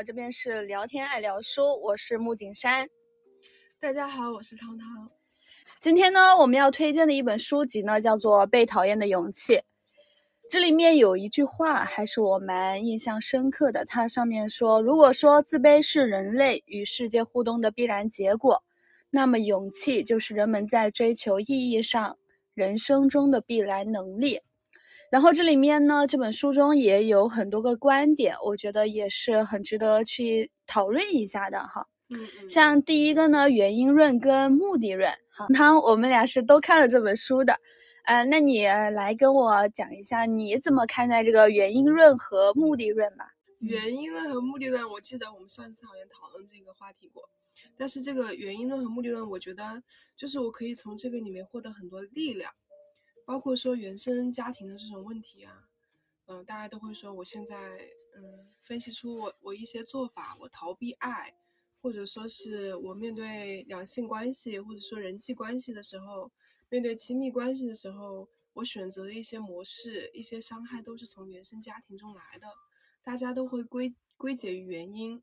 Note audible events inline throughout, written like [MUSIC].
好，这边是聊天爱聊书，我是木景山。大家好，我是汤汤。今天呢，我们要推荐的一本书籍呢，叫做《被讨厌的勇气》。这里面有一句话还是我蛮印象深刻的，它上面说：“如果说自卑是人类与世界互动的必然结果，那么勇气就是人们在追求意义上人生中的必然能力。”然后这里面呢，这本书中也有很多个观点，我觉得也是很值得去讨论一下的哈。嗯嗯，像第一个呢，原因论跟目的论，哈，那我们俩是都看了这本书的，呃，那你来跟我讲一下你怎么看待这个原因论和目的论吧？原因论和目的论，我记得我们上一次好像讨论这个话题过，但是这个原因论和目的论，我觉得就是我可以从这个里面获得很多力量。包括说原生家庭的这种问题啊，嗯，大家都会说我现在嗯分析出我我一些做法，我逃避爱，或者说是我面对两性关系或者说人际关系的时候，面对亲密关系的时候，我选择的一些模式，一些伤害都是从原生家庭中来的，大家都会归归结于原因，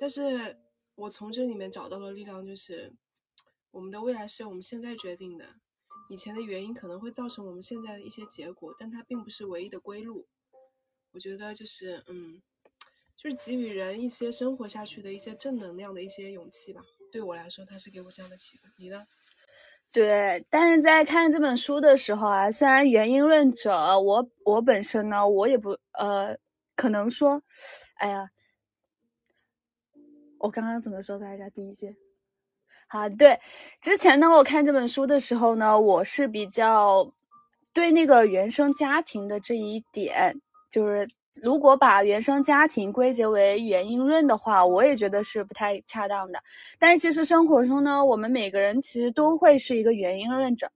但是我从这里面找到了力量，就是我们的未来是由我们现在决定的。以前的原因可能会造成我们现在的一些结果，但它并不是唯一的归路。我觉得就是，嗯，就是给予人一些生活下去的一些正能量的一些勇气吧。对我来说，它是给我这样的启发。你呢？对，但是在看这本书的时候啊，虽然原因论者，我我本身呢，我也不呃，可能说，哎呀，我刚刚怎么说来着？第一句。啊，对，之前呢，我看这本书的时候呢，我是比较对那个原生家庭的这一点，就是如果把原生家庭归结为原因论的话，我也觉得是不太恰当的。但是其实生活中呢，我们每个人其实都会是一个原因论者，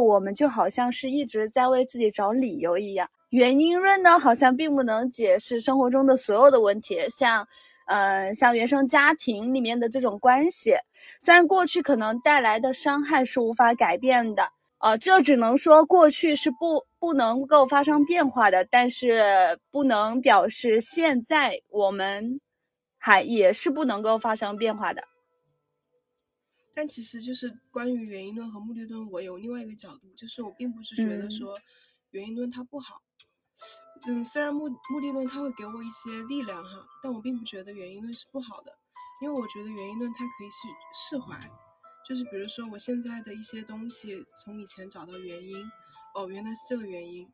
我们就好像是一直在为自己找理由一样。原因论呢，好像并不能解释生活中的所有的问题，像。嗯，像原生家庭里面的这种关系，虽然过去可能带来的伤害是无法改变的，呃，这只能说过去是不不能够发生变化的，但是不能表示现在我们还也是不能够发生变化的。但其实就是关于原因论和目的论，我有另外一个角度，就是我并不是觉得说原因论它不好。嗯，嗯虽然目目的论它会给我一些力量哈，但我并不觉得原因论是不好的，因为我觉得原因论它可以去释怀，就是比如说我现在的一些东西，从以前找到原因，哦，原来是这个原因，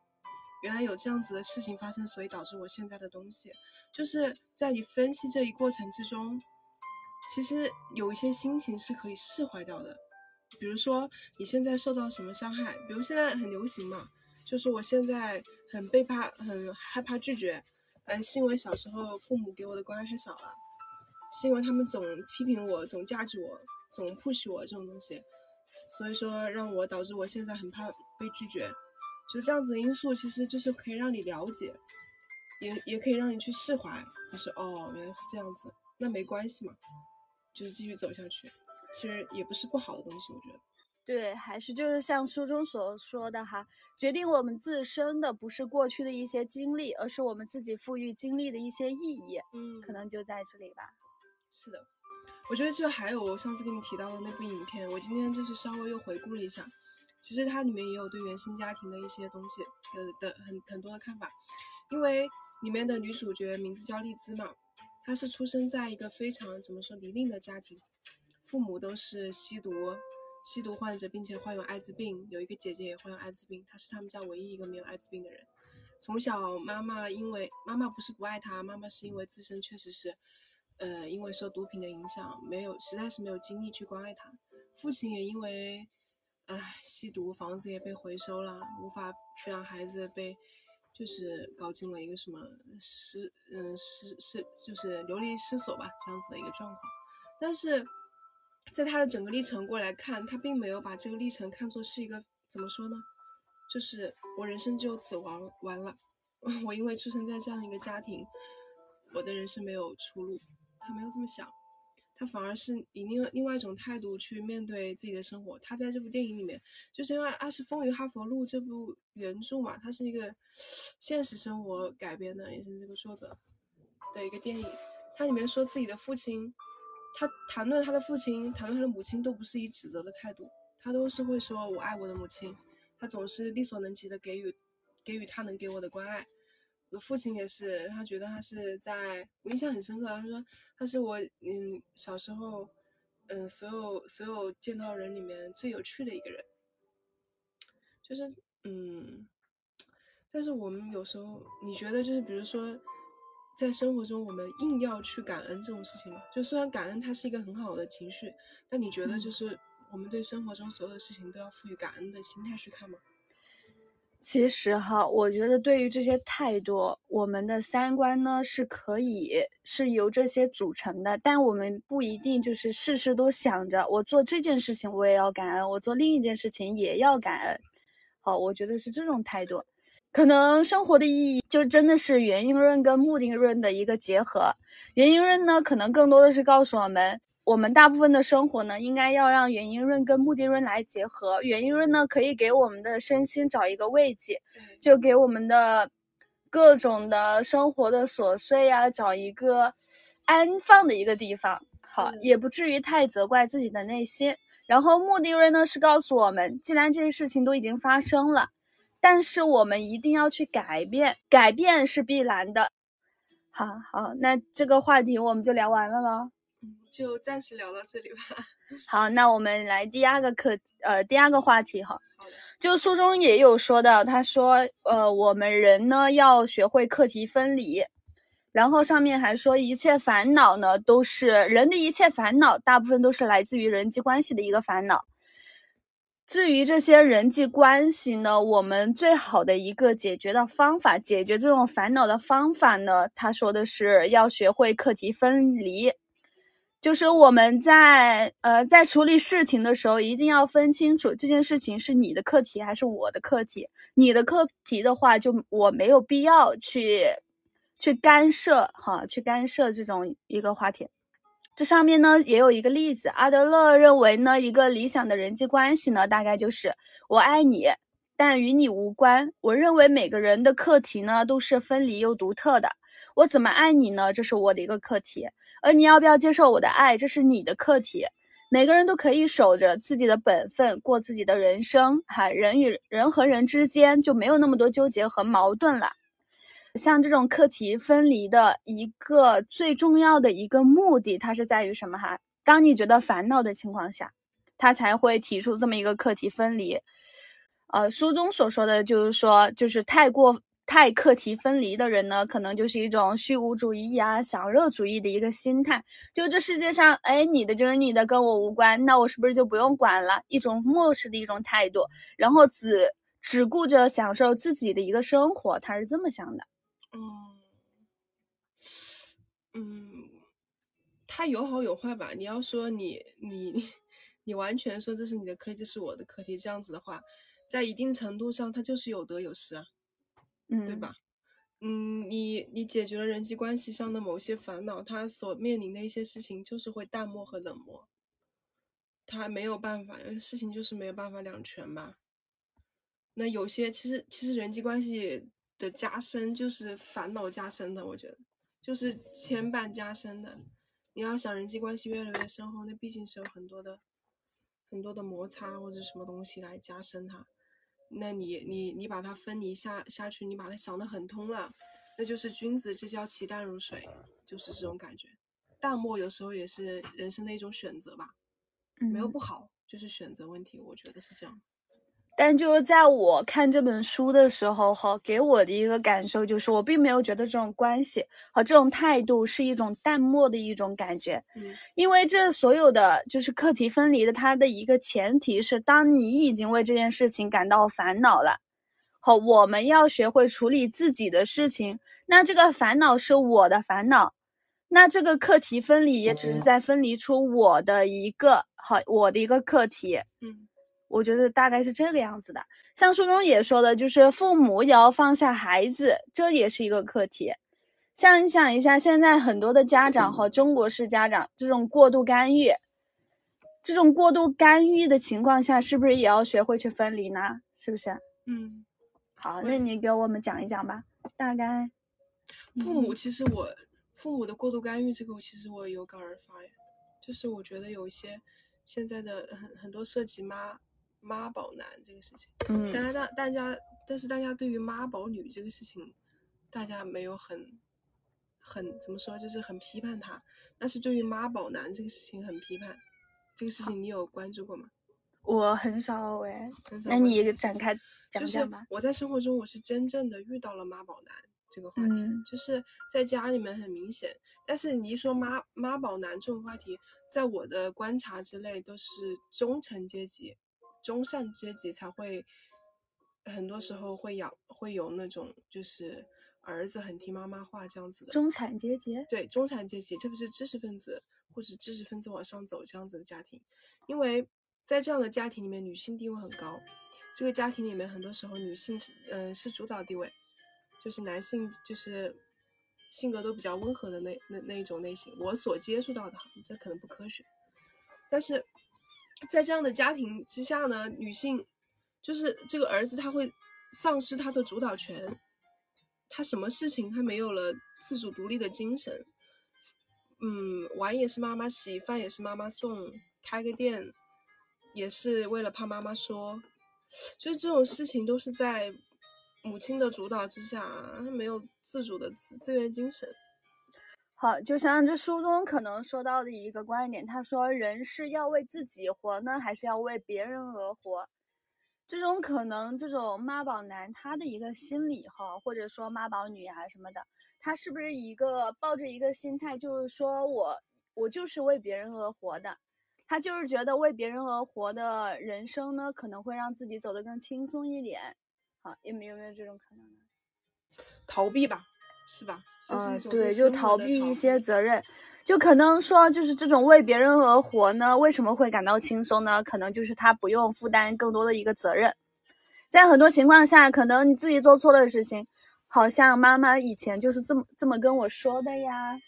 原来有这样子的事情发生，所以导致我现在的东西，就是在你分析这一过程之中，其实有一些心情是可以释怀掉的，比如说你现在受到什么伤害，比如现在很流行嘛。就是我现在很被怕，很害怕拒绝，嗯，是因为小时候父母给我的关爱太少了，是因为他们总批评我，总价值我，总 push 我这种东西，所以说让我导致我现在很怕被拒绝，就这样子的因素，其实就是可以让你了解，也也可以让你去释怀，就是哦，原来是这样子，那没关系嘛，就是继续走下去，其实也不是不好的东西，我觉得。对，还是就是像书中所说的哈，决定我们自身的不是过去的一些经历，而是我们自己赋予经历的一些意义。嗯，可能就在这里吧。是的，我觉得就还有我上次跟你提到的那部影片，我今天就是稍微又回顾了一下，其实它里面也有对原生家庭的一些东西的的很很多的看法，因为里面的女主角名字叫丽兹嘛，她是出生在一个非常怎么说离令的家庭，父母都是吸毒。吸毒患者，并且患有艾滋病，有一个姐姐也患有艾滋病，她是他们家唯一一个没有艾滋病的人。从小，妈妈因为妈妈不是不爱她，妈妈是因为自身确实是，呃，因为受毒品的影响，没有实在是没有精力去关爱她。父亲也因为，唉，吸毒，房子也被回收了，无法抚养孩子，被就是搞进了一个什么失，嗯，失失就是流离失所吧，这样子的一个状况。但是。在他的整个历程过来看，他并没有把这个历程看作是一个怎么说呢？就是我人生就此完完了。[LAUGHS] 我因为出生在这样一个家庭，我的人生没有出路。他没有这么想，他反而是以另外另外一种态度去面对自己的生活。他在这部电影里面，就是因为《阿是风雨哈佛路》这部原著嘛，它是一个现实生活改编的，也是这个作者的一个电影。它里面说自己的父亲，他谈论他的父亲，谈论他的母亲，都不是以指责的态度，他都是会说我爱我的母亲，他总是力所能及的给予给予他能给我的关爱。我父亲也是，他觉得他是在我印象很深刻，他说他是我嗯小时候嗯所有所有见到人里面最有趣的一个人，就是嗯。但是我们有时候，你觉得就是比如说，在生活中我们硬要去感恩这种事情吗？就虽然感恩它是一个很好的情绪，但你觉得就是我们对生活中所有的事情都要赋予感恩的心态去看吗？其实哈，我觉得对于这些态度，我们的三观呢是可以是由这些组成的，但我们不一定就是事事都想着我做这件事情我也要感恩，我做另一件事情也要感恩。好，我觉得是这种态度。可能生活的意义就真的是原因论跟目的论的一个结合。原因论呢，可能更多的是告诉我们，我们大部分的生活呢，应该要让原因论跟目的论来结合。原因论呢，可以给我们的身心找一个慰藉，就给我们的各种的生活的琐碎呀，找一个安放的一个地方，好，也不至于太责怪自己的内心。然后目的论呢，是告诉我们，既然这些事情都已经发生了。但是我们一定要去改变，改变是必然的。好好，那这个话题我们就聊完了喽，就暂时聊到这里吧。[LAUGHS] 好，那我们来第二个课，呃，第二个话题哈。就书中也有说到，他说，呃，我们人呢要学会课题分离，然后上面还说，一切烦恼呢都是人的一切烦恼，大部分都是来自于人际关系的一个烦恼。至于这些人际关系呢，我们最好的一个解决的方法，解决这种烦恼的方法呢，他说的是要学会课题分离，就是我们在呃在处理事情的时候，一定要分清楚这件事情是你的课题还是我的课题。你的课题的话，就我没有必要去去干涉哈，去干涉这种一个话题。这上面呢也有一个例子，阿德勒认为呢，一个理想的人际关系呢，大概就是我爱你，但与你无关。我认为每个人的课题呢都是分离又独特的。我怎么爱你呢？这是我的一个课题，而你要不要接受我的爱，这是你的课题。每个人都可以守着自己的本分，过自己的人生。哈，人与人和人之间就没有那么多纠结和矛盾了。像这种课题分离的一个最重要的一个目的，它是在于什么哈？当你觉得烦恼的情况下，他才会提出这么一个课题分离。呃，书中所说的就是说，就是太过太课题分离的人呢，可能就是一种虚无主义呀、享乐主义的一个心态。就这世界上，哎，你的就是你的，跟我无关，那我是不是就不用管了？一种漠视的一种态度，然后只只顾着享受自己的一个生活，他是这么想的。嗯，嗯，它有好有坏吧。你要说你你你完全说这是你的课题，这是我的课题，这样子的话，在一定程度上，它就是有得有失啊，嗯，对吧？嗯，你你解决了人际关系上的某些烦恼，他所面临的一些事情就是会淡漠和冷漠，他没有办法，事情就是没有办法两全吧。那有些其实其实人际关系。的加深就是烦恼加深的，我觉得就是牵绊加深的。你要想人际关系越来越深厚，那毕竟是有很多的很多的摩擦或者什么东西来加深它。那你你你把它分离下下去，你把它想得很通了，那就是君子之交其淡如水，就是这种感觉。淡漠有时候也是人生的一种选择吧，没有不好，就是选择问题，我觉得是这样。但就是在我看这本书的时候，哈，给我的一个感受就是，我并没有觉得这种关系和这种态度是一种淡漠的一种感觉。嗯，因为这所有的就是课题分离的，它的一个前提是，当你已经为这件事情感到烦恼了，好，我们要学会处理自己的事情。那这个烦恼是我的烦恼，那这个课题分离也只是在分离出我的一个好，我的一个课题。嗯。我觉得大概是这个样子的，像书中也说的，就是父母也要放下孩子，这也是一个课题。像你想一下，现在很多的家长和中国式家长这种过度干预，这种过度干预的情况下，是不是也要学会去分离呢？是不是？嗯，好，那你给我们讲一讲吧。大概，父母其实我父母的过度干预，这个其实我有感而发呀，就是我觉得有一些现在的很很多涉及妈妈宝男这个事情，嗯，大家大大家，但是大家对于妈宝女这个事情，大家没有很很怎么说，就是很批判他，但是对于妈宝男这个事情很批判，这个事情你有关注过吗？我很少哎，很少。那你展开讲就是讲吧。我在生活中，我是真正的遇到了妈宝男这个话题，嗯。就是在家里面很明显。但是你一说妈妈宝男这种话题，在我的观察之内，都是中层阶级、中上阶级才会，很多时候会养会有那种就是儿子很听妈妈话这样子的。中产阶级，对中产阶级，特别是知识分子或者知识分子往上走这样子的家庭，因为在这样的家庭里面，女性地位很高。这个家庭里面，很多时候女性嗯、呃是主导地位，就是男性就是性格都比较温和的那那那一种类型。我所接触到的，这可能不科学，但是在这样的家庭之下呢，女性就是这个儿子他会丧失他的主导权，他什么事情他没有了自主独立的精神，嗯，碗也是妈妈洗，饭也是妈妈送，开个店也是为了怕妈妈说，就是这种事情都是在母亲的主导之下，他没有自主的自自愿精神。好，就像这书中可能说到的一个观点，他说人是要为自己活呢，还是要为别人而活？这种可能，这种妈宝男他的一个心理哈，或者说妈宝女啊什么的，他是不是一个抱着一个心态，就是说我我就是为别人而活的，他就是觉得为别人而活的人生呢，可能会让自己走得更轻松一点。好，有没有没有这种可能呢？逃避吧，是吧？就是嗯对，就逃避一些责任，就可能说，就是这种为别人而活呢，为什么会感到轻松呢？可能就是他不用负担更多的一个责任，在很多情况下，可能你自己做错了事情，好像妈妈以前就是这么这么跟我说的呀。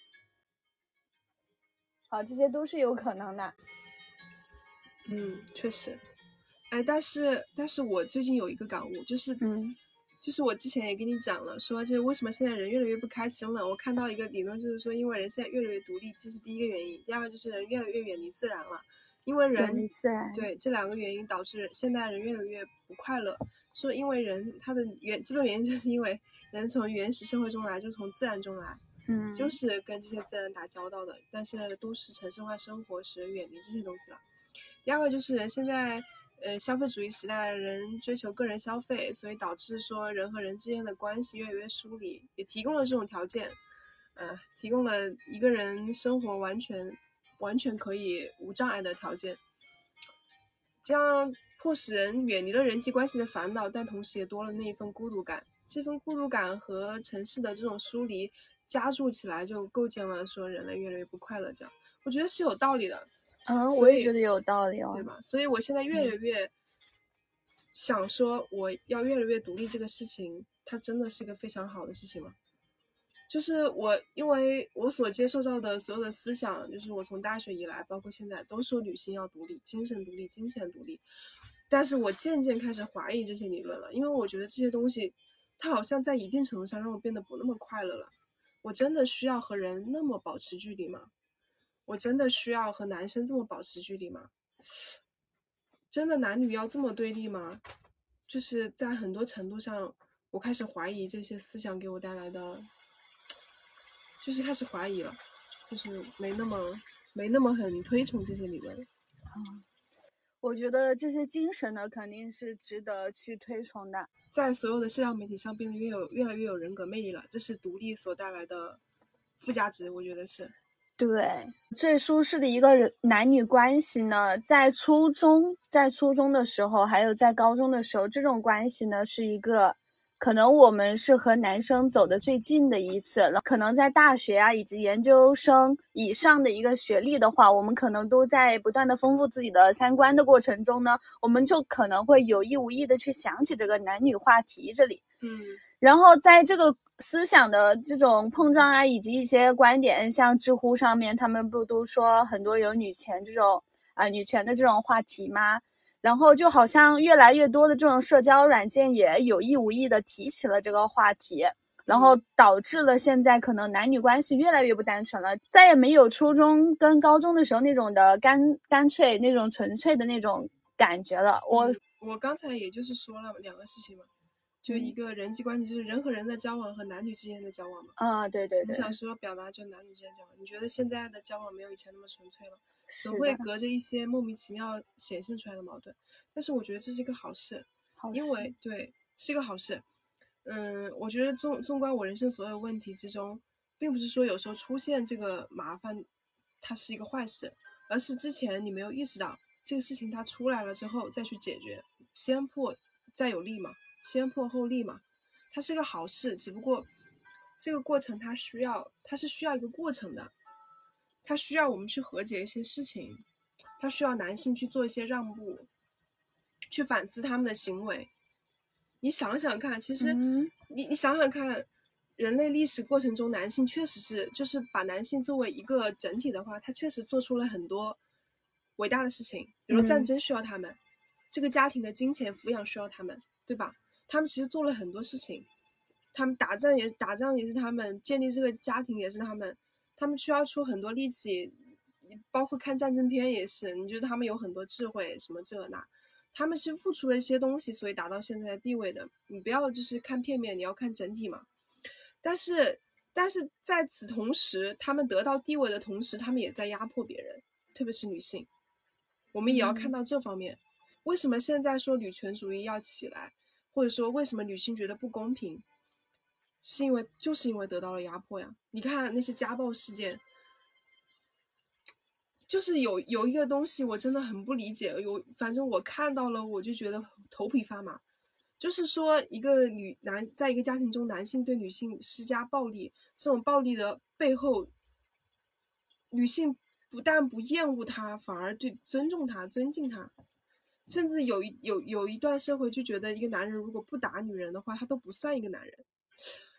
好，这些都是有可能的。嗯，确实。哎，但是但是我最近有一个感悟，就是嗯就是我之前也跟你讲了，说就是为什么现在人越来越不开心了。我看到一个理论，就是说因为人现在越来越独立，这是第一个原因；第二个就是人越来越远离自然了，因为人对这两个原因导致现代人越来越不快乐。说因为人他的原基本原因就是因为人从原始社会中来，就从自然中来，嗯，就是跟这些自然打交道的。但现在的都市城市化生活使人远离这些东西了。第二个就是人现在，呃，消费主义时代的，人追求个人消费，所以导致说人和人之间的关系越来越疏离，也提供了这种条件，呃，提供了一个人生活完全完全可以无障碍的条件，这样迫使人远离了人际关系的烦恼，但同时也多了那一份孤独感。这份孤独感和城市的这种疏离加注起来，就构建了说人类越来越不快乐。这样，我觉得是有道理的。嗯，所以我也觉得有道理哦对。吧？所以我现在越来越想说，我要越来越独立这个事情，它真的是一个非常好的事情吗？就是我，因为我所接受到的所有的思想，就是我从大学以来，包括现在，都说女性要独立，精神独立，金钱独立。但是我渐渐开始怀疑这些理论了，因为我觉得这些东西，它好像在一定程度上让我变得不那么快乐了。我真的需要和人那么保持距离吗？我真的需要和男生这么保持距离吗？真的男女要这么对立吗？就是在很多程度上，我开始怀疑这些思想给我带来的，就是开始怀疑了，就是没那么没那么很推崇这些理论。啊我觉得这些精神呢，肯定是值得去推崇的。在所有的社交媒体上变得越有越来越有人格魅力了，这是独立所带来的附加值，我觉得是。对，最舒适的一个男女关系呢，在初中，在初中的时候，还有在高中的时候，这种关系呢，是一个可能我们是和男生走的最近的一次了。可能在大学啊，以及研究生以上的一个学历的话，我们可能都在不断的丰富自己的三观的过程中呢，我们就可能会有意无意的去想起这个男女话题这里。嗯然后在这个思想的这种碰撞啊，以及一些观点，像知乎上面他们不都说很多有女权这种啊、女权的这种话题吗？然后就好像越来越多的这种社交软件也有意无意的提起了这个话题，然后导致了现在可能男女关系越来越不单纯了，再也没有初中跟高中的时候那种的干干脆、那种纯粹的那种感觉了。我我刚才也就是说了两个事情嘛，就一个人际关系，就是人和人的交往和男女之间的交往嘛。啊，对对对。我想说表达就男女之间交往，你觉得现在的交往没有以前那么纯粹了？总会隔着一些莫名其妙显现出来的矛盾，但是我觉得这是一个好事，因为对是一个好事。嗯，我觉得纵纵观我人生所有问题之中，并不是说有时候出现这个麻烦，它是一个坏事，而是之前你没有意识到这个事情它出来了之后再去解决，先破再有利嘛，先破后立嘛，它是个好事。只不过这个过程它需要，它是需要一个过程的。他需要我们去和解一些事情，他需要男性去做一些让步，去反思他们的行为。你想想看，其实你你想想看，人类历史过程中，男性确实是就是把男性作为一个整体的话，他确实做出了很多伟大的事情。比如战争需要他们，这个家庭的金钱抚养需要他们，对吧？他们其实做了很多事情，他们打仗也打仗也是他们，建立这个家庭也是他们。他们需要出很多力气，包括看战争片也是。你觉得他们有很多智慧，什么这那，他们是付出了一些东西，所以达到现在的地位的。你不要就是看片面，你要看整体嘛。但是，但是在此同时，他们得到地位的同时，他们也在压迫别人，特别是女性。我们也要看到这方面。为什么现在说女权主义要起来，或者说为什么女性觉得不公平？是因为就是因为得到了压迫呀！你看那些家暴事件，就是有有一个东西我真的很不理解，有反正我看到了我就觉得头皮发麻。就是说一个女男在一个家庭中，男性对女性施加暴力，这种暴力的背后，女性不但不厌恶他，反而对尊重他、尊敬他，甚至有一有有一段社会就觉得一个男人如果不打女人的话，他都不算一个男人。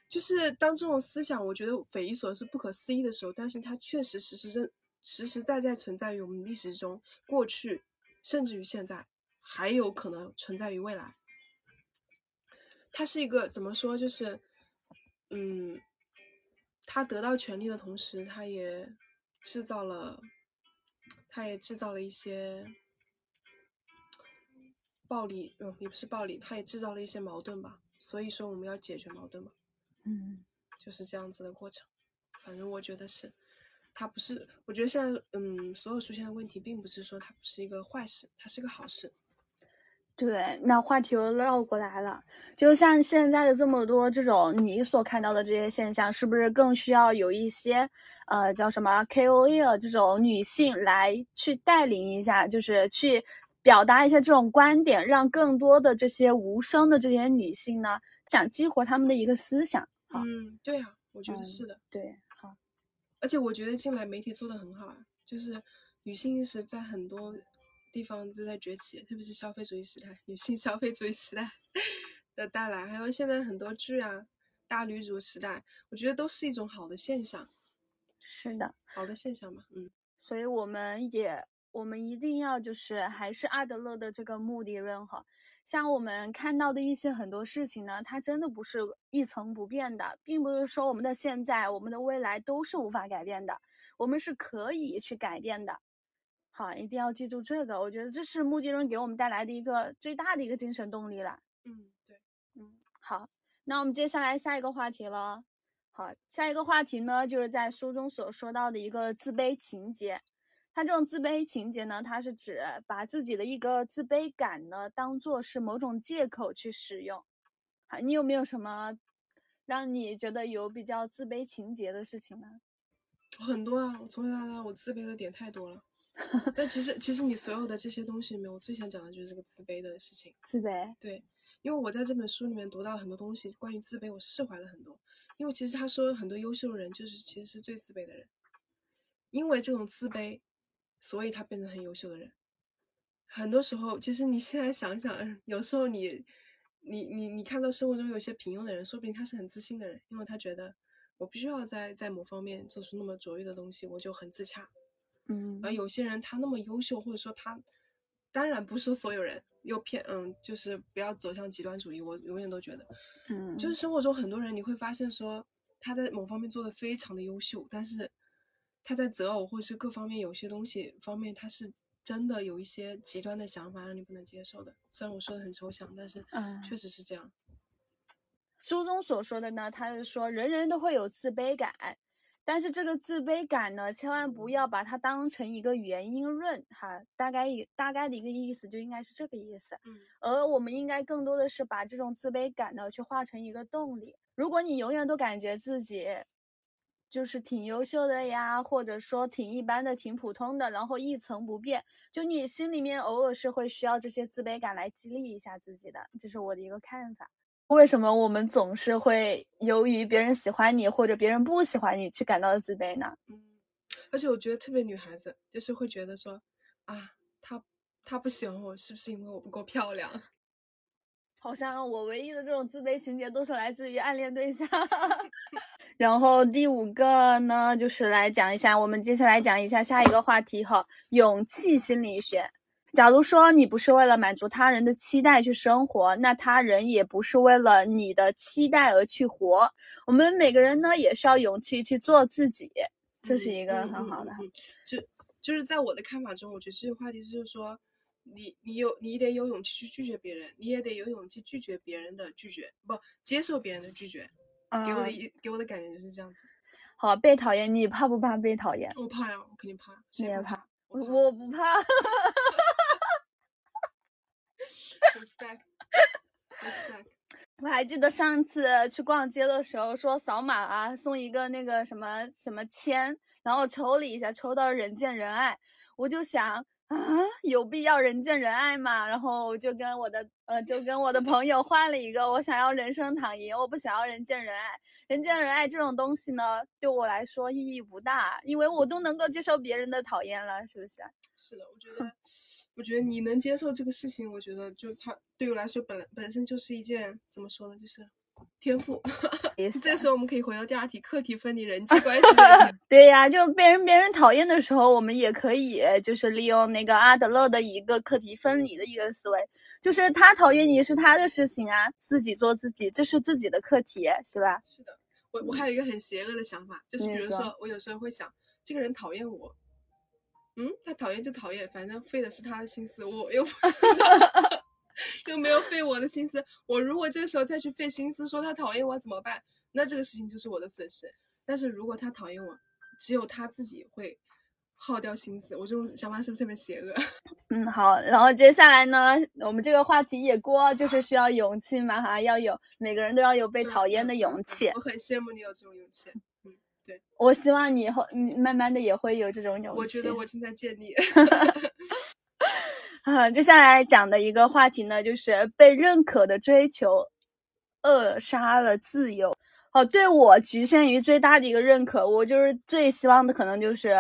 就是当这种思想我觉得匪夷所思、不可思议的时候，但是它确实实实真实实在在存在于我们历史中，过去甚至于现在，还有可能存在于未来。它是一个怎么说？就是，嗯，他得到权力的同时，他也制造了，他也制造了一些暴力，嗯，也不是暴力，他也制造了一些矛盾吧。所以说，我们要解决矛盾嘛。嗯，就是这样子的过程。反正我觉得是，它不是。我觉得现在，嗯，所有出现的问题，并不是说它不是一个坏事，它是个好事。对，那话题又绕过来了。就像现在的这么多这种你所看到的这些现象，是不是更需要有一些，呃，叫什么 KOL 这种女性来去带领一下，就是去表达一些这种观点，让更多的这些无声的这些女性呢？想激活他们的一个思想，嗯，对啊，我觉得是的，对，好，而且我觉得近来媒体做的很好啊，就是女性意识在很多地方都在崛起，特别是消费主义时代，女性消费主义时代 [LAUGHS] 的带来，还有现在很多剧啊，大女主时代，我觉得都是一种好的现象，是的，好的现象嘛，嗯，所以我们也，我们一定要就是还是阿德勒的这个目的论哈。像我们看到的一些很多事情呢，它真的不是一成不变的，并不是说我们的现在、我们的未来都是无法改变的，我们是可以去改变的。好，一定要记住这个，我觉得这是目的论给我们带来的一个最大的一个精神动力了。嗯，对，嗯，好，那我们接下来下一个话题了。好，下一个话题呢，就是在书中所说到的一个自卑情节。他这种自卑情节呢，它是指把自己的一个自卑感呢，当做是某种借口去使用。好，你有没有什么让你觉得有比较自卑情节的事情呢？很多啊，我从小到大我自卑的点太多了。[LAUGHS] 但其实，其实你所有的这些东西里面，我最想讲的就是这个自卑的事情。自卑？对，因为我在这本书里面读到很多东西，关于自卑，我释怀了很多。因为其实他说很多优秀的人就是其实是最自卑的人，因为这种自卑。所以他变成很优秀的人。很多时候，其实你现在想想，有时候你，你，你，你看到生活中有些平庸的人，说不定他是很自信的人，因为他觉得我不需要在在某方面做出那么卓越的东西，我就很自洽。嗯。而有些人他那么优秀，或者说他当然不是说所有人又偏嗯，就是不要走向极端主义。我永远都觉得，嗯，就是生活中很多人你会发现说他在某方面做的非常的优秀，但是他在择偶或是各方面有些东西方面他是真的有一些极端的想法让你不能接受的。虽然我说的很抽象，但是嗯确实是这样。书中所说的呢，他是说人人都会有自卑感，但是这个自卑感呢，千万不要把它当成一个原因论哈，大概一大概的一个意思就应该是这个意思。嗯而我们应该更多的是把这种自卑感呢，去化成一个动力。如果你永远都感觉自己就是挺优秀的呀，或者说挺一般的、挺普通的，然后一成不变，就你心里面偶尔是会需要这些自卑感来激励一下自己的，这是我的一个看法。为什么我们总是会由于别人喜欢你或者别人不喜欢你去感到自卑呢？嗯，而且我觉得特别女孩子就是会觉得说啊，他他不喜欢我是不是因为我不够漂亮？[LAUGHS] 好像我唯一的这种自卑情节都是来自于暗恋对象。[LAUGHS] 然后第五个呢，就是来讲一下，我们接下来讲一下下一个话题哈，勇气心理学。假如说你不是为了满足他人的期待去生活，那他人也不是为了你的期待而去活。我们每个人呢，也需要勇气去做自己，这是一个嗯很好的。嗯嗯嗯就就是在我的看法中，我觉得这个话题就是说，你你有你得有勇气去拒绝别人，你也得有勇气拒绝别人的拒绝，不接受别人的拒绝。给我的嗯一给我的感觉就是这样子。好，被讨厌，你怕不怕被讨厌？我怕呀，我肯定怕。你也怕谁不怕？我怕我不怕。respect [LAUGHS] respect。我还记得上次去逛街的时候，说扫码啊送一个那个什么什么签，然后抽了一下，抽到人见人爱，我就想啊，有必要人见人爱吗？然后我就跟我的呃，就跟我的朋友换了一个，我想要人生躺赢，我不想要人见人爱。人见人爱这种东西呢，对我来说意义不大，因为我都能够接受别人的讨厌了，是不是？[LAUGHS] 是的，我觉得，[LAUGHS] 我觉得你能接受这个事情，我觉得就他对我来说本本身就是一件怎么说呢，就是天赋。[LAUGHS] 也是这个时候我们可以回到第二题，课题分离人际关系。[LAUGHS] 对呀，就被人别人讨厌的时候，我们也可以就是利用那个阿德勒的一个课题分离的一个思维，就是他讨厌你是他的事情啊，自己做自己，这是自己的课题，是吧？是的，我我还有一个很邪恶的想法，就是比如说，我有时候会想，这个人讨厌我，嗯，他讨厌就讨厌，反正费的是他的心思，我又不又没有费我的心思。我如果这个时候再去费心思说他讨厌我怎么办？那这个事情就是我的损失。但是如果他讨厌我，只有他自己会耗掉心思。我这种想法是不是特别邪恶？[LAUGHS] 嗯，好，然后接下来呢，我们这个话题也过，就是需要勇气嘛，哈，要有每个人都要有被讨厌的勇气。我很羡慕你有这种勇气。嗯，对，我希望你以后，嗯，慢慢的也会有这种勇气。我觉得我正在建立。[LAUGHS] [LAUGHS] 啊，接下来讲的一个话题呢，就是被认可的追求扼杀了自由。哦，对我局限于最大的一个认可，我就是最希望的可能就是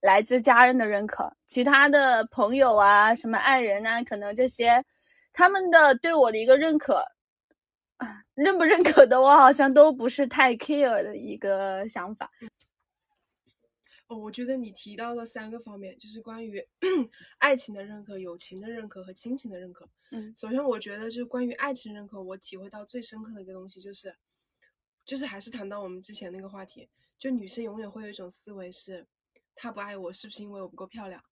来自家人的认可，其他的朋友啊、什么爱人啊，可能这些他们的对我的一个认可，认不认可的，我好像都不是太 care 的一个想法。哦，我觉得你提到了三个方面，就是关于 [CLEARS THROAT] 爱情的认可、友情的认可和亲情的认可。嗯，首先我觉得就是关于爱情认可，我体会到最深刻的一个东西就是，就是还是谈到我们之前那个话题，就女生永远会有一种思维是，他不爱我是不是因为我不够漂亮？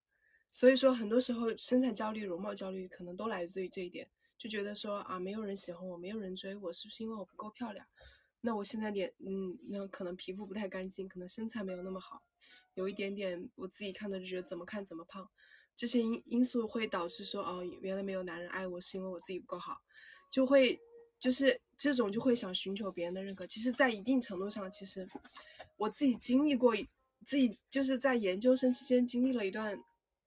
所以说很多时候身材焦虑、容貌焦虑可能都来自于这一点，就觉得说啊，没有人喜欢我，没有人追我，是不是因为我不够漂亮？那我现在脸，嗯，那可能皮肤不太干净，可能身材没有那么好。有一点点，我自己看的就觉得怎么看怎么胖，这些因因素会导致说哦，原来没有男人爱我是因为我自己不够好，就会就是这种就会想寻求别人的认可。其实，在一定程度上，其实我自己经历过，自己就是在研究生期间经历了一段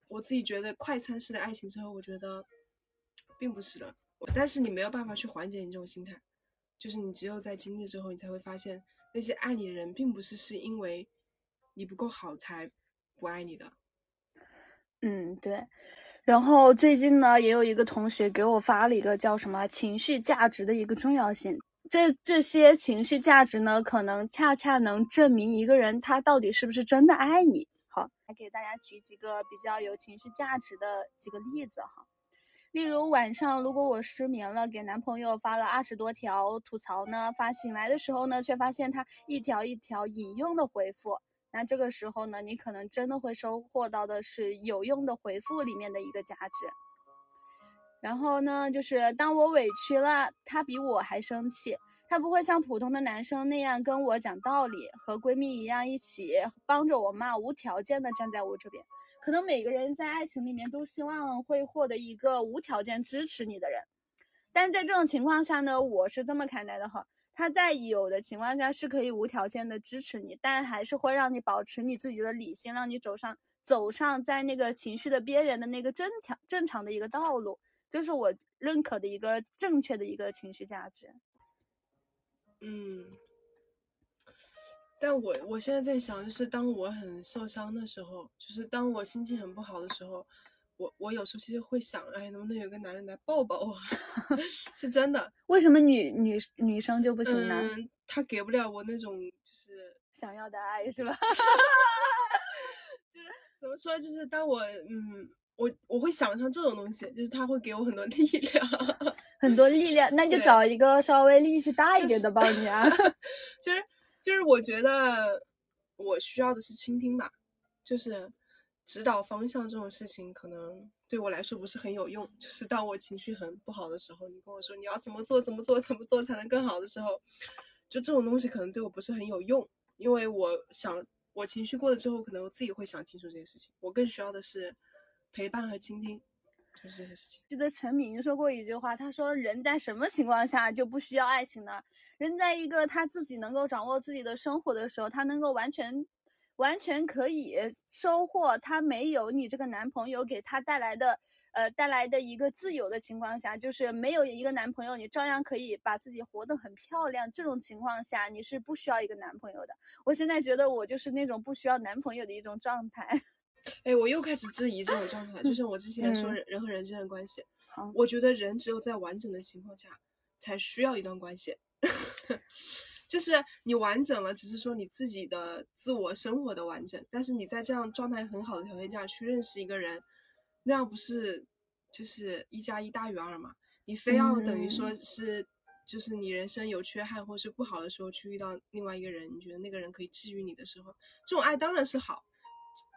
我自己觉得快餐式的爱情之后，我觉得并不是的。但是你没有办法去缓解你这种心态，就是你只有在经历之后，你才会发现那些爱你的人，并不是是因为。你不够好才不爱你的。嗯，对。然后最近呢，也有一个同学给我发了一个叫什么情绪价值的一个重要性。这这些情绪价值呢，可能恰恰能证明一个人他到底是不是真的爱你。好，来给大家举几个比较有情绪价值的几个例子哈。例如晚上，如果我失眠了，给男朋友发了二十多条吐槽呢，发醒来的时候呢，却发现他一条一条引用的回复，那这个时候呢，你可能真的会收获到的是有用的回复里面的一个价值。然后呢，就是当我委屈了，他比我还生气。他不会像普通的男生那样跟我讲道理，和闺蜜一样一起帮着我骂，无条件的站在我这边。可能每个人在爱情里面都希望会获得一个无条件支持你的人，但在这种情况下呢，我是这么看待的哈，他在有的情况下是可以无条件的支持你，但还是会让你保持你自己的理性，让你走上走上在那个情绪的边缘的那个正条正常的一个道路，这是我认可的一个正确的一个情绪价值。嗯，但我我现在在想，就是当我很受伤的时候，就是当我心情很不好的时候，我我有时候其实会想，哎，能不能有个男人来抱抱我？[LAUGHS] 是真的。为什么女女女生就不行呢？嗯，他给不了我那种就是想要的爱，是吧？[LAUGHS] 就是怎么说？就是当我嗯，我我会想象这种东西，就是他会给我很多 [LAUGHS] 力量。很多力量，那就找一个稍微力气大一点的抱你啊。就是就是，我觉得我需要的是倾听吧，就是指导方向这种事情，可能对我来说不是很有用。就是当我情绪很不好的时候，你跟我说你要怎么做，怎么做，怎么做才能更好的时候，就这种东西可能对我不是很有用，因为我想我情绪过了之后，可能我自己会想清楚这些事情。我更需要的是陪伴和倾听。就是这些事情。记得陈明说过一句话，他说：“人在什么情况下就不需要爱情呢？人在一个他自己能够掌握自己的生活的时候，他能够完全、完全可以收获她没有你这个男朋友给她带来的，呃，带来的一个自由的情况下，就是没有一个男朋友，你照样可以把自己活得很漂亮。这种情况下，你是不需要一个男朋友的。我现在觉得我就是那种不需要男朋友的一种状态。[LAUGHS] ”哎，我又开始质疑这种状态，就像我之前说人人和人之间的关系，我觉得人只有在完整的情况下才需要一段关系，[LAUGHS] 就是你完整了，只是说你自己的自我生活的完整，但是你在这样状态很好的条件下去认识一个人，那样不是就是一加一大于二嘛？你非要等于说是就是你人生有缺憾或是不好的时候去遇到另外一个人，你觉得那个人可以治愈你的时候，这种爱当然是好。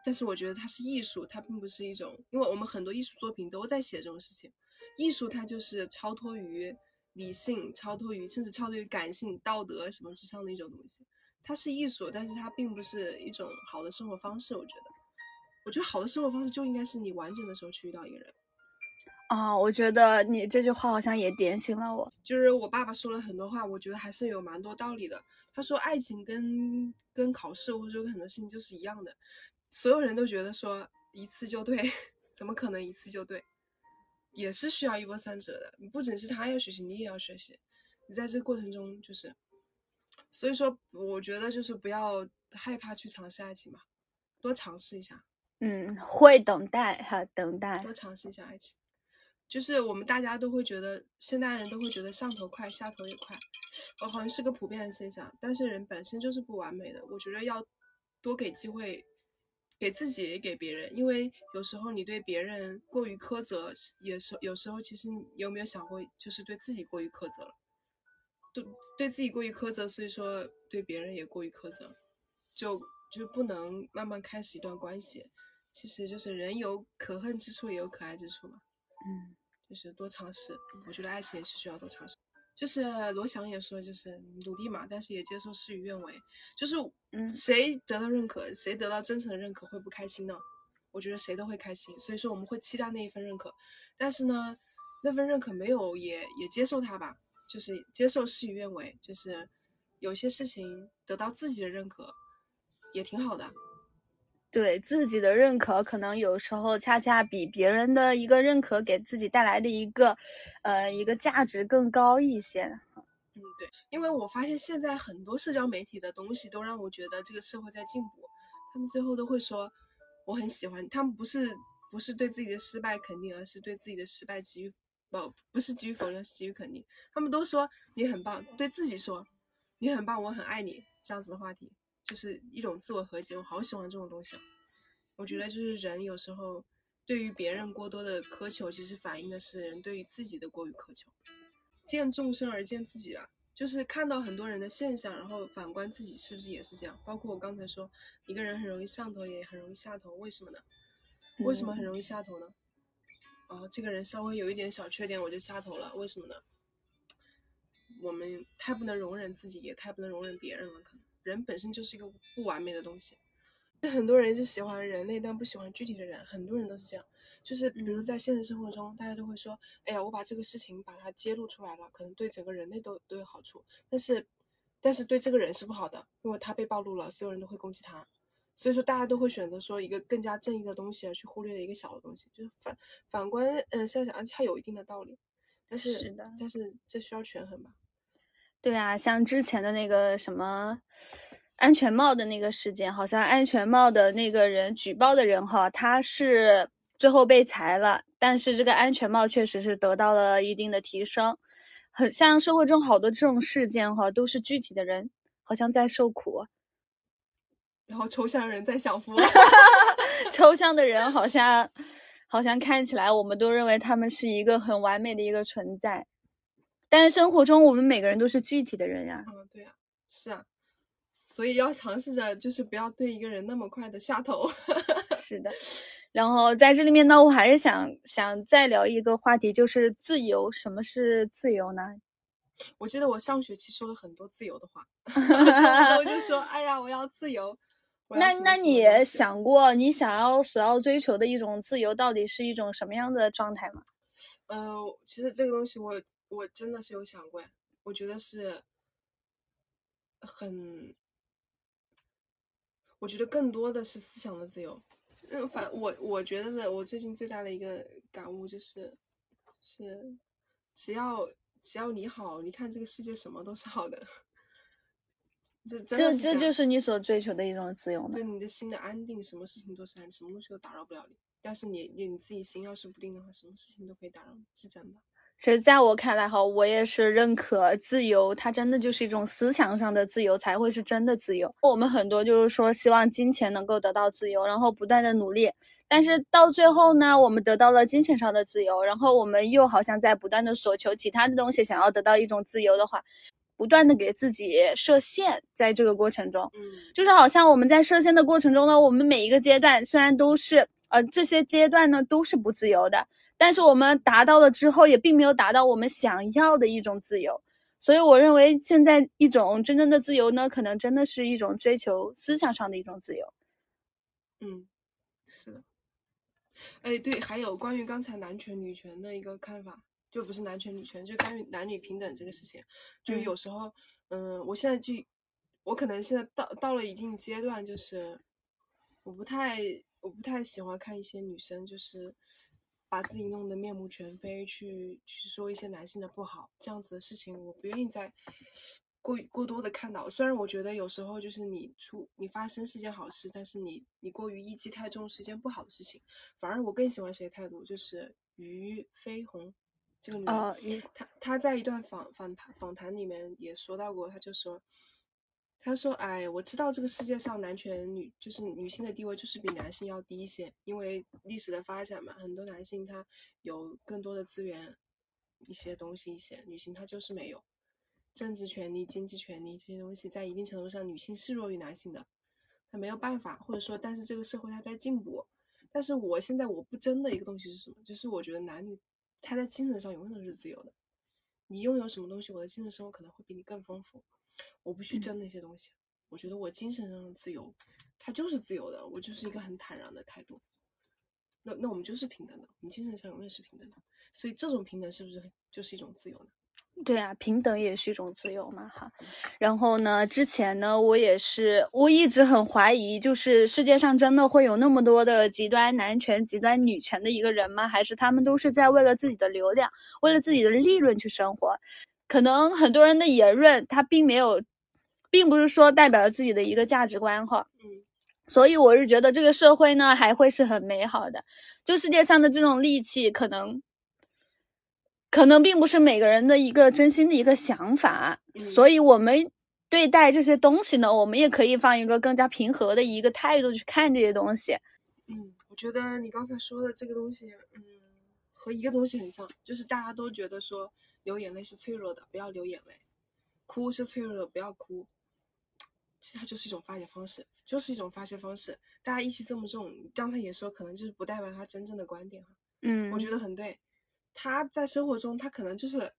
但是我觉得它是艺术，它并不是一种，因为我们很多艺术作品都在写这种事情。艺术它就是超脱于理性、超脱于甚至超脱于感性、道德什么之上的一种东西。它是艺术，但是它并不是一种好的生活方式。我觉得，我觉得好的生活方式就应该是你完整的时候去遇到一个人。啊，我觉得你这句话好像也点醒了我。就是我爸爸说了很多话，我觉得还是有蛮多道理的。他说，爱情跟跟考试或者说跟很多事情就是一样的。所有人都觉得说一次就对，[LAUGHS] 怎么可能一次就对？也是需要一波三折的。你不仅是他要学习，你也要学习。你在这个过程中，就是，所以说，我觉得就是不要害怕去尝试爱情吧，多尝试一下。嗯，会等待哈，等待，多尝试一下爱情。就是我们大家都会觉得，现代人都会觉得上头快，下头也快，哦，好像是个普遍的现象。但是人本身就是不完美的，我觉得要多给机会。给自己也给别人，因为有时候你对别人过于苛责，也是有时候其实你有没有想过，就是对自己过于苛责了，对对自己过于苛责，所以说对别人也过于苛责，就就不能慢慢开始一段关系。其实就是人有可恨之处，也有可爱之处嘛。嗯，就是多尝试，我觉得爱情也是需要多尝试。就是罗翔也说，就是努力嘛，但是也接受事与愿违。就是，嗯，谁得到认可，谁得到真诚的认可会不开心呢？我觉得谁都会开心。所以说我们会期待那一份认可，但是呢，那份认可没有也也接受它吧，就是接受事与愿违。就是有些事情得到自己的认可也挺好的。对自己的认可，可能有时候恰恰比别人的一个认可给自己带来的一个，呃，一个价值更高一些。嗯，对，因为我发现现在很多社交媒体的东西都让我觉得这个社会在进步。他们最后都会说我很喜欢他们，不是不是对自己的失败肯定，而是对自己的失败给予不不是给予否认，是给予肯定。他们都说你很棒，对自己说你很棒，我很爱你，这样子的话题。就是一种自我和解，我好喜欢这种东西啊。我觉得就是人有时候对于别人过多的苛求，其实反映的是人对于自己的过于苛求。见众生而见自己吧，就是看到很多人的现象，然后反观自己是不是也是这样。包括我刚才说，一个人很容易上头，也很容易下头，为什么呢？为什么很容易下头呢？哦，这个人稍微有一点小缺点我就下头了，为什么呢？我们太不能容忍自己，也太不能容忍别人了。可能人本身就是一个不完美的东西。就很多人就喜欢人类，但不喜欢具体的人。很多人都是这样。就是比如在现实生活中，大家都会说：“哎呀，我把这个事情把它揭露出来了，可能对整个人类都都有好处。”但是，但是对这个人是不好的，因为他被暴露了，所有人都会攻击他。所以说，大家都会选择说一个更加正义的东西，而去忽略了一个小的东西。就是反反观，嗯，想想，它有一定的道理。但是，是，但是这需要权衡吧？对啊，像之前的那个什么安全帽的那个事件，好像安全帽的那个人举报的人哈，他是最后被裁了，但是这个安全帽确实是得到了一定的提升。很像社会中好多这种事件哈，都是具体的人好像在受苦。[LAUGHS] 然后抽象人在享福，[LAUGHS] 抽象的人好像好像看起来，我们都认为他们是一个很完美的一个存在，但是生活中我们每个人都是具体的人呀。嗯，对呀，是啊，所以要尝试着就是不要对一个人那么快的下头。[LAUGHS] 是的，然后在这里面呢，我还是想想再聊一个话题，就是自由。什么是自由呢？我记得我上学期说了很多自由的话，我就说，[LAUGHS] 哎呀，我要自由。那那你想过，你想要所要追求的一种自由，到底是一种什么样的状态吗？呃，其实这个东西我我真的是有想过，我觉得是很，我觉得更多的是思想的自由。嗯，反我我觉得的，我最近最大的一个感悟就是，是只要只要你好，你看这个世界什么都是好的。[LAUGHS] 这这这就是你所追求的一种自由吗？对你的心的安定，什么事情都是安，什么东西都打扰不了你。但是你你你自己心要是不定的话，什么事情都可以打扰，是真的。其实在我看来哈，我也是认可自由，它真的就是一种思想上的自由，才会是真的自由。我们很多就是说希望金钱能够得到自由，然后不断的努力，但是到最后呢，我们得到了金钱上的自由，然后我们又好像在不断的索求其他的东西，想要得到一种自由的话。不断的给自己设限，在这个过程中，嗯，就是好像我们在设限的过程中呢，我们每一个阶段虽然都是，呃，这些阶段呢都是不自由的，但是我们达到了之后，也并没有达到我们想要的一种自由。所以我认为现在一种真正的自由呢，可能真的是一种追求思想上的一种自由。嗯，是的。哎，对，还有关于刚才男权女权的一个看法。就不是男权女权，就关于男女平等这个事情，就有时候，嗯，我现在就，我可能现在到到了一定阶段，就是我不太我不太喜欢看一些女生，就是把自己弄得面目全非，去去说一些男性的不好，这样子的事情，我不愿意再过过多的看到。虽然我觉得有时候就是你出你发生是件好事，但是你你过于意气太重是件不好的事情。反而我更喜欢谁态度，就是于飞鸿。这个女人，她她在一段访访谈访谈里面也说到过，她就说，她说，哎，我知道这个世界上男权女就是女性的地位就是比男性要低一些，因为历史的发展嘛，很多男性他有更多的资源，一些东西一些，女性她就是没有，政治权利、经济权利这些东西，在一定程度上女性是弱于男性的，她没有办法，或者说，但是这个社会它在进步，但是我现在我不争的一个东西是什么？就是我觉得男女。他在精神上永远都是自由的。你拥有什么东西，我的精神生活可能会比你更丰富。我不去争那些东西，我觉得我精神上的自由，它就是自由的。我就是一个很坦然的态度。那那我们就是平等的，我们精神上永远是平等的。所以这种平等是不是就是一种自由呢？对啊，平等也是一种自由嘛，哈。然后呢，之前呢，我也是，我一直很怀疑，就是世界上真的会有那么多的极端男权、极端女权的一个人吗？还是他们都是在为了自己的流量、为了自己的利润去生活？可能很多人的言论，他并没有，并不是说代表了自己的一个价值观，哈。嗯。所以我是觉得这个社会呢，还会是很美好的。就世界上的这种戾气，可能。可能并不是每个人的一个真心的一个想法，所以我们对待这些东西呢，我们也可以放一个更加平和的一个态度去看这些东西。嗯，我觉得你刚才说的这个东西，嗯，和一个东西很像，就是大家都觉得说流眼泪是脆弱的，不要流眼泪；哭是脆弱的，不要哭。其实它就是一种发泄方式，就是一种发泄方式。大家意气这么重，刚才也说，可能就是不代表他真正的观点哈。嗯，我觉得很对。他在生活中，他可能就是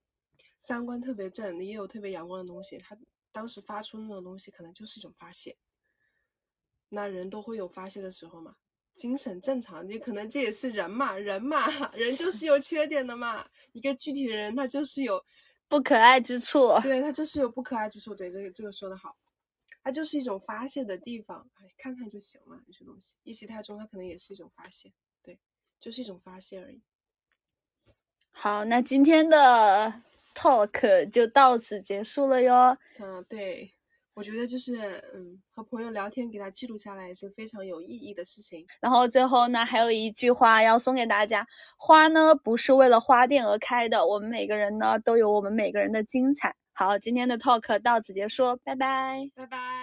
三观特别正，也有特别阳光的东西。他当时发出那种东西，可能就是一种发泄。那人都会有发泄的时候嘛。精神正常，你可能这也是人嘛，人嘛，[LAUGHS] 人就是有缺点的嘛。一个具体的人，他就是有不可爱之处，[LAUGHS] 对他就是有不可爱之处。对，这个这个说的好，它就是一种发泄的地方。哎，看看就行了，有些东西意气太重，它可能也是一种发泄。对，就是一种发泄而已。好，那今天的 [LAUGHS] talk 就到此结束了哟。嗯，对。我觉得就是，嗯，和朋友聊天，给他记录下来也是非常有意义的事情。然后最后呢，还有一句话要送给大家：花呢不是为了花店而开的，我们每个人呢都有我们每个人的精彩。好，今天的 talk 到此结束，拜拜，拜拜。